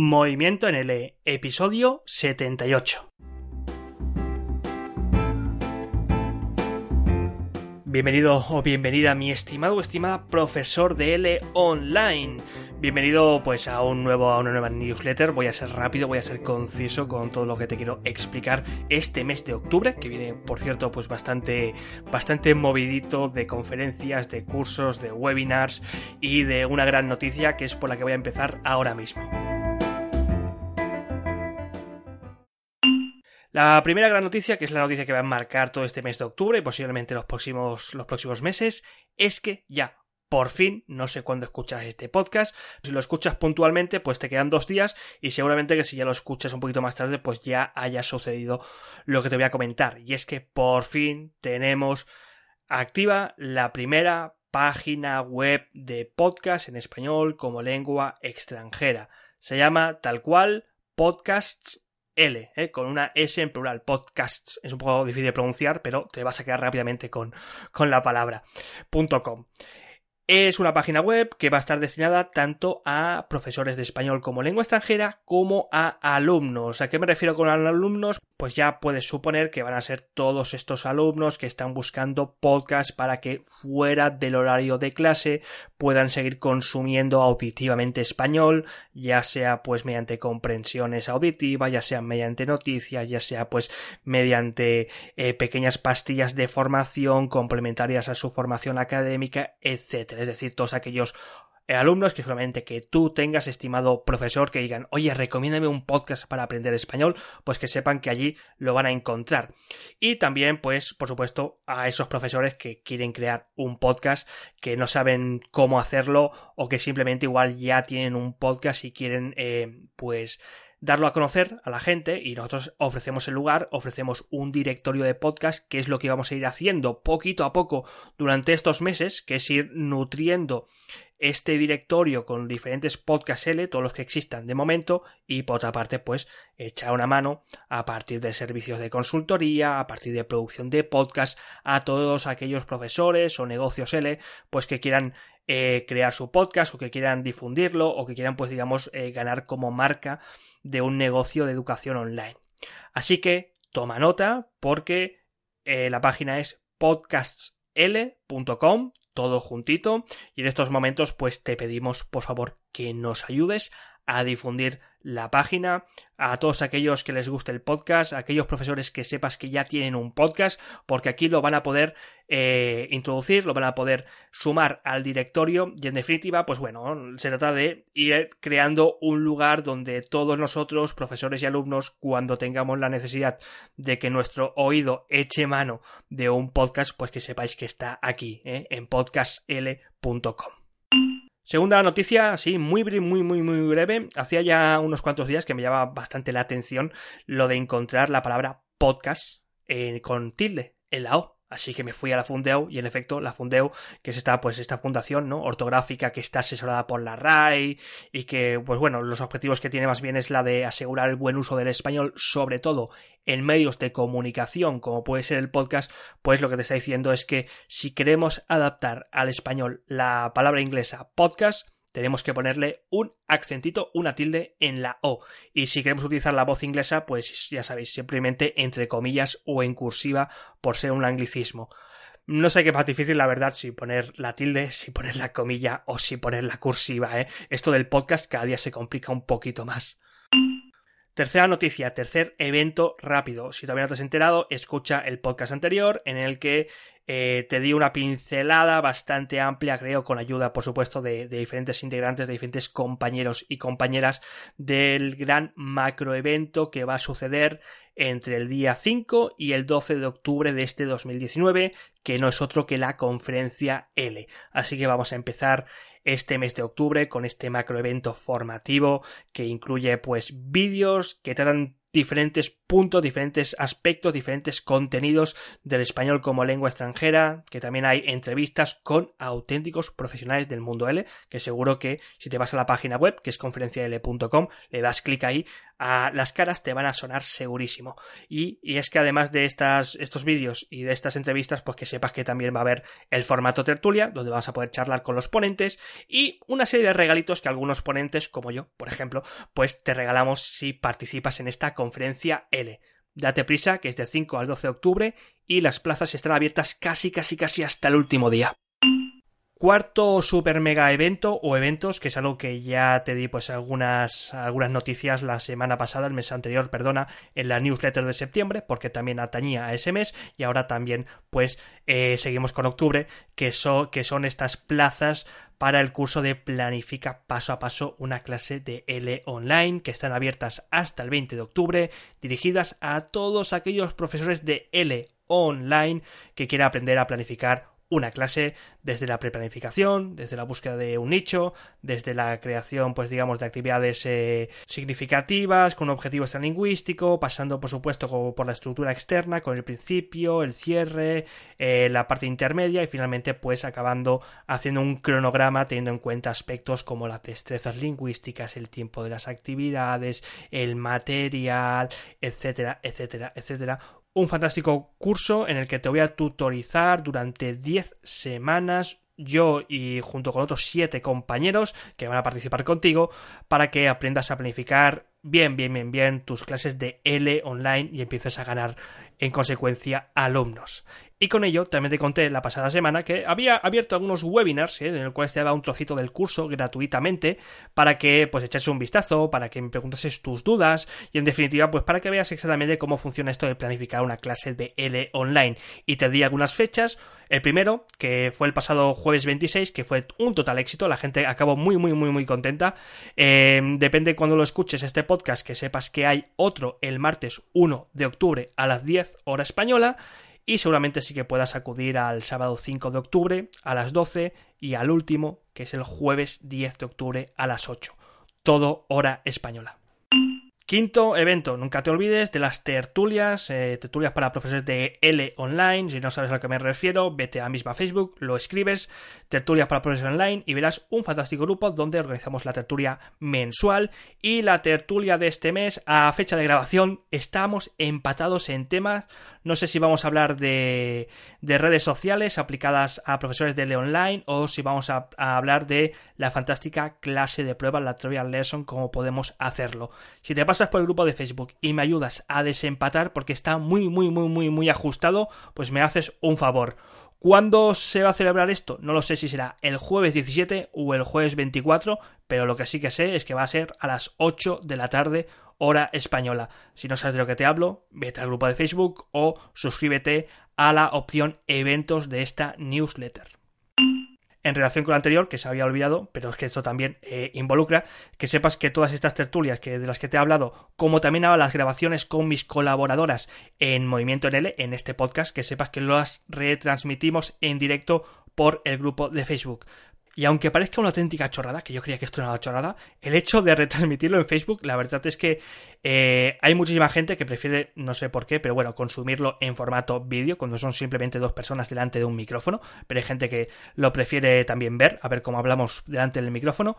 Movimiento en L, episodio 78. Bienvenido o bienvenida mi estimado o estimada profesor de L online. Bienvenido pues a un nuevo a una nueva newsletter. Voy a ser rápido, voy a ser conciso con todo lo que te quiero explicar este mes de octubre, que viene por cierto pues bastante bastante movidito de conferencias, de cursos, de webinars y de una gran noticia que es por la que voy a empezar ahora mismo. La primera gran noticia, que es la noticia que va a marcar todo este mes de octubre y posiblemente los próximos, los próximos meses, es que ya por fin, no sé cuándo escuchas este podcast. Si lo escuchas puntualmente, pues te quedan dos días y seguramente que si ya lo escuchas un poquito más tarde, pues ya haya sucedido lo que te voy a comentar. Y es que por fin tenemos activa la primera página web de podcast en español como lengua extranjera. Se llama tal cual Podcasts L, ¿eh? con una S en plural, podcasts. Es un poco difícil de pronunciar, pero te vas a quedar rápidamente con, con la palabra. .com. Es una página web que va a estar destinada tanto a profesores de español como lengua extranjera como a alumnos. ¿A qué me refiero con alumnos? Pues ya puedes suponer que van a ser todos estos alumnos que están buscando podcast para que fuera del horario de clase puedan seguir consumiendo auditivamente español, ya sea pues mediante comprensiones auditivas, ya sea mediante noticias, ya sea pues mediante eh, pequeñas pastillas de formación complementarias a su formación académica, etcétera. Es decir, todos aquellos alumnos que solamente que tú tengas, estimado profesor, que digan, oye, recomiéndame un podcast para aprender español, pues que sepan que allí lo van a encontrar. Y también, pues, por supuesto, a esos profesores que quieren crear un podcast, que no saben cómo hacerlo, o que simplemente igual ya tienen un podcast y quieren, eh, pues, darlo a conocer a la gente y nosotros ofrecemos el lugar, ofrecemos un directorio de podcast, que es lo que vamos a ir haciendo poquito a poco durante estos meses, que es ir nutriendo este directorio con diferentes podcasts L, todos los que existan de momento, y por otra parte, pues echar una mano a partir de servicios de consultoría, a partir de producción de podcast, a todos aquellos profesores o negocios L, pues que quieran eh, crear su podcast o que quieran difundirlo o que quieran, pues digamos, eh, ganar como marca de un negocio de educación online. Así que toma nota porque eh, la página es podcastsl.com, todo juntito, y en estos momentos pues te pedimos por favor que nos ayudes a difundir la página, a todos aquellos que les guste el podcast, a aquellos profesores que sepas que ya tienen un podcast, porque aquí lo van a poder eh, introducir, lo van a poder sumar al directorio y en definitiva, pues bueno, se trata de ir creando un lugar donde todos nosotros, profesores y alumnos, cuando tengamos la necesidad de que nuestro oído eche mano de un podcast, pues que sepáis que está aquí, ¿eh? en podcastl.com. Segunda noticia, sí, muy, muy, muy, muy breve. Hacía ya unos cuantos días que me llamaba bastante la atención lo de encontrar la palabra podcast eh, con tilde en la O. Así que me fui a la Fundeu y en efecto la Fundeu, que es esta, pues esta fundación, ¿no? ortográfica que está asesorada por la RAI y que, pues bueno, los objetivos que tiene más bien es la de asegurar el buen uso del español, sobre todo en medios de comunicación, como puede ser el podcast, pues lo que te está diciendo es que si queremos adaptar al español la palabra inglesa podcast, tenemos que ponerle un accentito, una tilde en la O. Y si queremos utilizar la voz inglesa, pues ya sabéis, simplemente entre comillas o en cursiva por ser un anglicismo. No sé qué más difícil, la verdad, si poner la tilde, si poner la comilla o si poner la cursiva, ¿eh? Esto del podcast cada día se complica un poquito más. Tercera noticia, tercer evento rápido. Si todavía no te has enterado, escucha el podcast anterior en el que eh, te di una pincelada bastante amplia, creo, con ayuda, por supuesto, de, diferentes integrantes, de diferentes compañeros y compañeras del gran macroevento que va a suceder entre el día 5 y el 12 de octubre de este 2019, que no es otro que la conferencia L. Así que vamos a empezar este mes de octubre con este macroevento formativo que incluye pues vídeos que tratan diferentes puntos, diferentes aspectos, diferentes contenidos del español como lengua extranjera, que también hay entrevistas con auténticos profesionales del mundo L, que seguro que si te vas a la página web, que es conferencial.com, le das clic ahí, a las caras te van a sonar segurísimo. Y, y es que además de estas, estos vídeos y de estas entrevistas, pues que sepas que también va a haber el formato tertulia, donde vas a poder charlar con los ponentes y una serie de regalitos que algunos ponentes, como yo, por ejemplo, pues te regalamos si participas en esta conferencia L. Date prisa, que es del 5 al 12 de octubre y las plazas están abiertas casi, casi, casi hasta el último día. Cuarto super mega evento o eventos, que es algo que ya te di pues algunas, algunas noticias la semana pasada, el mes anterior, perdona, en la newsletter de septiembre, porque también atañía a ese mes, y ahora también pues eh, seguimos con octubre, que, que son estas plazas para el curso de Planifica paso a paso una clase de L online, que están abiertas hasta el 20 de octubre, dirigidas a todos aquellos profesores de L online que quieran aprender a planificar una clase desde la preplanificación, desde la búsqueda de un nicho, desde la creación, pues digamos, de actividades eh, significativas, con un objetivo lingüístico, pasando, por supuesto, por la estructura externa, con el principio, el cierre, eh, la parte intermedia y finalmente, pues acabando haciendo un cronograma teniendo en cuenta aspectos como las destrezas lingüísticas, el tiempo de las actividades, el material, etcétera, etcétera, etcétera un fantástico curso en el que te voy a tutorizar durante 10 semanas yo y junto con otros 7 compañeros que van a participar contigo para que aprendas a planificar bien, bien, bien, bien tus clases de L online y empieces a ganar en consecuencia alumnos. Y con ello también te conté la pasada semana que había abierto algunos webinars ¿eh? en el cual te daba un trocito del curso gratuitamente para que pues echases un vistazo, para que me preguntases tus dudas y en definitiva pues para que veas exactamente cómo funciona esto de planificar una clase de L online. Y te di algunas fechas. El primero, que fue el pasado jueves 26, que fue un total éxito. La gente acabó muy, muy, muy, muy contenta. Eh, depende cuando lo escuches este podcast, que sepas que hay otro el martes 1 de octubre a las 10 hora española y seguramente sí que puedas acudir al sábado 5 de octubre a las 12 y al último, que es el jueves 10 de octubre a las 8. Todo hora española. Quinto evento, nunca te olvides de las tertulias, eh, tertulias para profesores de L online. Si no sabes a lo que me refiero, vete a misma Facebook, lo escribes, tertulias para profesores online y verás un fantástico grupo donde organizamos la tertulia mensual. Y la tertulia de este mes, a fecha de grabación, estamos empatados en temas. No sé si vamos a hablar de, de redes sociales aplicadas a profesores de L online o si vamos a, a hablar de la fantástica clase de prueba, la trial lesson, cómo podemos hacerlo. Si te pasa por el grupo de Facebook y me ayudas a desempatar porque está muy, muy, muy, muy, muy ajustado, pues me haces un favor. ¿Cuándo se va a celebrar esto? No lo sé si será el jueves 17 o el jueves 24, pero lo que sí que sé es que va a ser a las 8 de la tarde, hora española. Si no sabes de lo que te hablo, vete al grupo de Facebook o suscríbete a la opción eventos de esta newsletter en relación con lo anterior, que se había olvidado, pero es que esto también eh, involucra, que sepas que todas estas tertulias que, de las que te he hablado, como también hago las grabaciones con mis colaboradoras en Movimiento NL, en este podcast, que sepas que las retransmitimos en directo por el grupo de Facebook. Y aunque parezca una auténtica chorrada, que yo creía que esto era una chorrada, el hecho de retransmitirlo en Facebook, la verdad es que eh, hay muchísima gente que prefiere, no sé por qué, pero bueno, consumirlo en formato vídeo, cuando son simplemente dos personas delante de un micrófono, pero hay gente que lo prefiere también ver, a ver cómo hablamos delante del micrófono,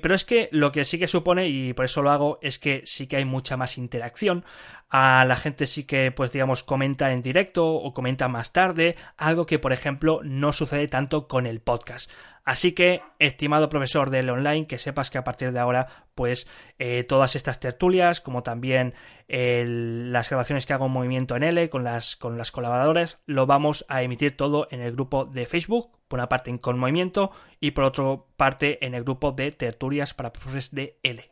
pero es que lo que sí que supone, y por eso lo hago, es que sí que hay mucha más interacción, a la gente sí que, pues digamos, comenta en directo o comenta más tarde, algo que, por ejemplo, no sucede tanto con el podcast. Así que, estimado profesor del online, que sepas que a partir de ahora, pues eh, todas estas tertulias, como también las grabaciones que hago en Movimiento en L con las, con las colaboradoras, lo vamos a emitir todo en el grupo de Facebook, por una parte en Con Movimiento y por otra parte en el grupo de tertulias para profesores de L.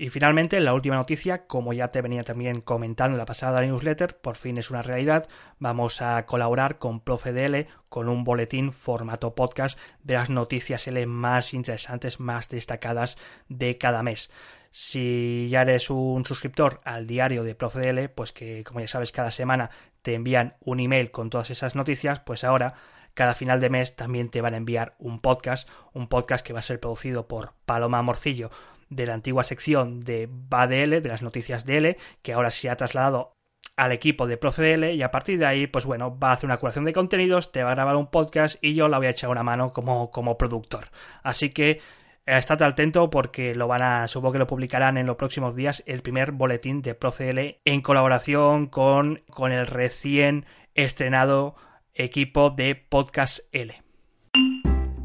Y finalmente, la última noticia, como ya te venía también comentando en la pasada newsletter, por fin es una realidad. Vamos a colaborar con ProfeDL con un boletín formato podcast de las noticias L más interesantes, más destacadas de cada mes. Si ya eres un suscriptor al diario de ProfeDL, pues que como ya sabes cada semana te envían un email con todas esas noticias, pues ahora cada final de mes también te van a enviar un podcast, un podcast que va a ser producido por Paloma Morcillo de la antigua sección de BADL, de las noticias DL, que ahora se ha trasladado al equipo de ProfeDL y a partir de ahí, pues bueno, va a hacer una curación de contenidos, te va a grabar un podcast y yo la voy a echar una mano como, como productor. Así que estate atento porque lo van a, supongo que lo publicarán en los próximos días, el primer boletín de ProCL en colaboración con, con el recién estrenado equipo de Podcast L.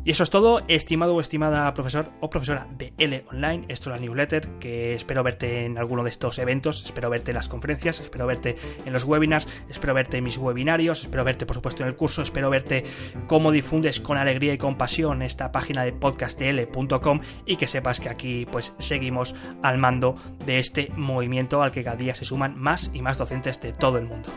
Y eso es todo, estimado o estimada profesor o profesora de L Online. Esto es la newsletter, que espero verte en alguno de estos eventos, espero verte en las conferencias, espero verte en los webinars, espero verte en mis webinarios, espero verte por supuesto en el curso, espero verte cómo difundes con alegría y compasión esta página de podcastl.com y que sepas que aquí pues seguimos al mando de este movimiento al que cada día se suman más y más docentes de todo el mundo.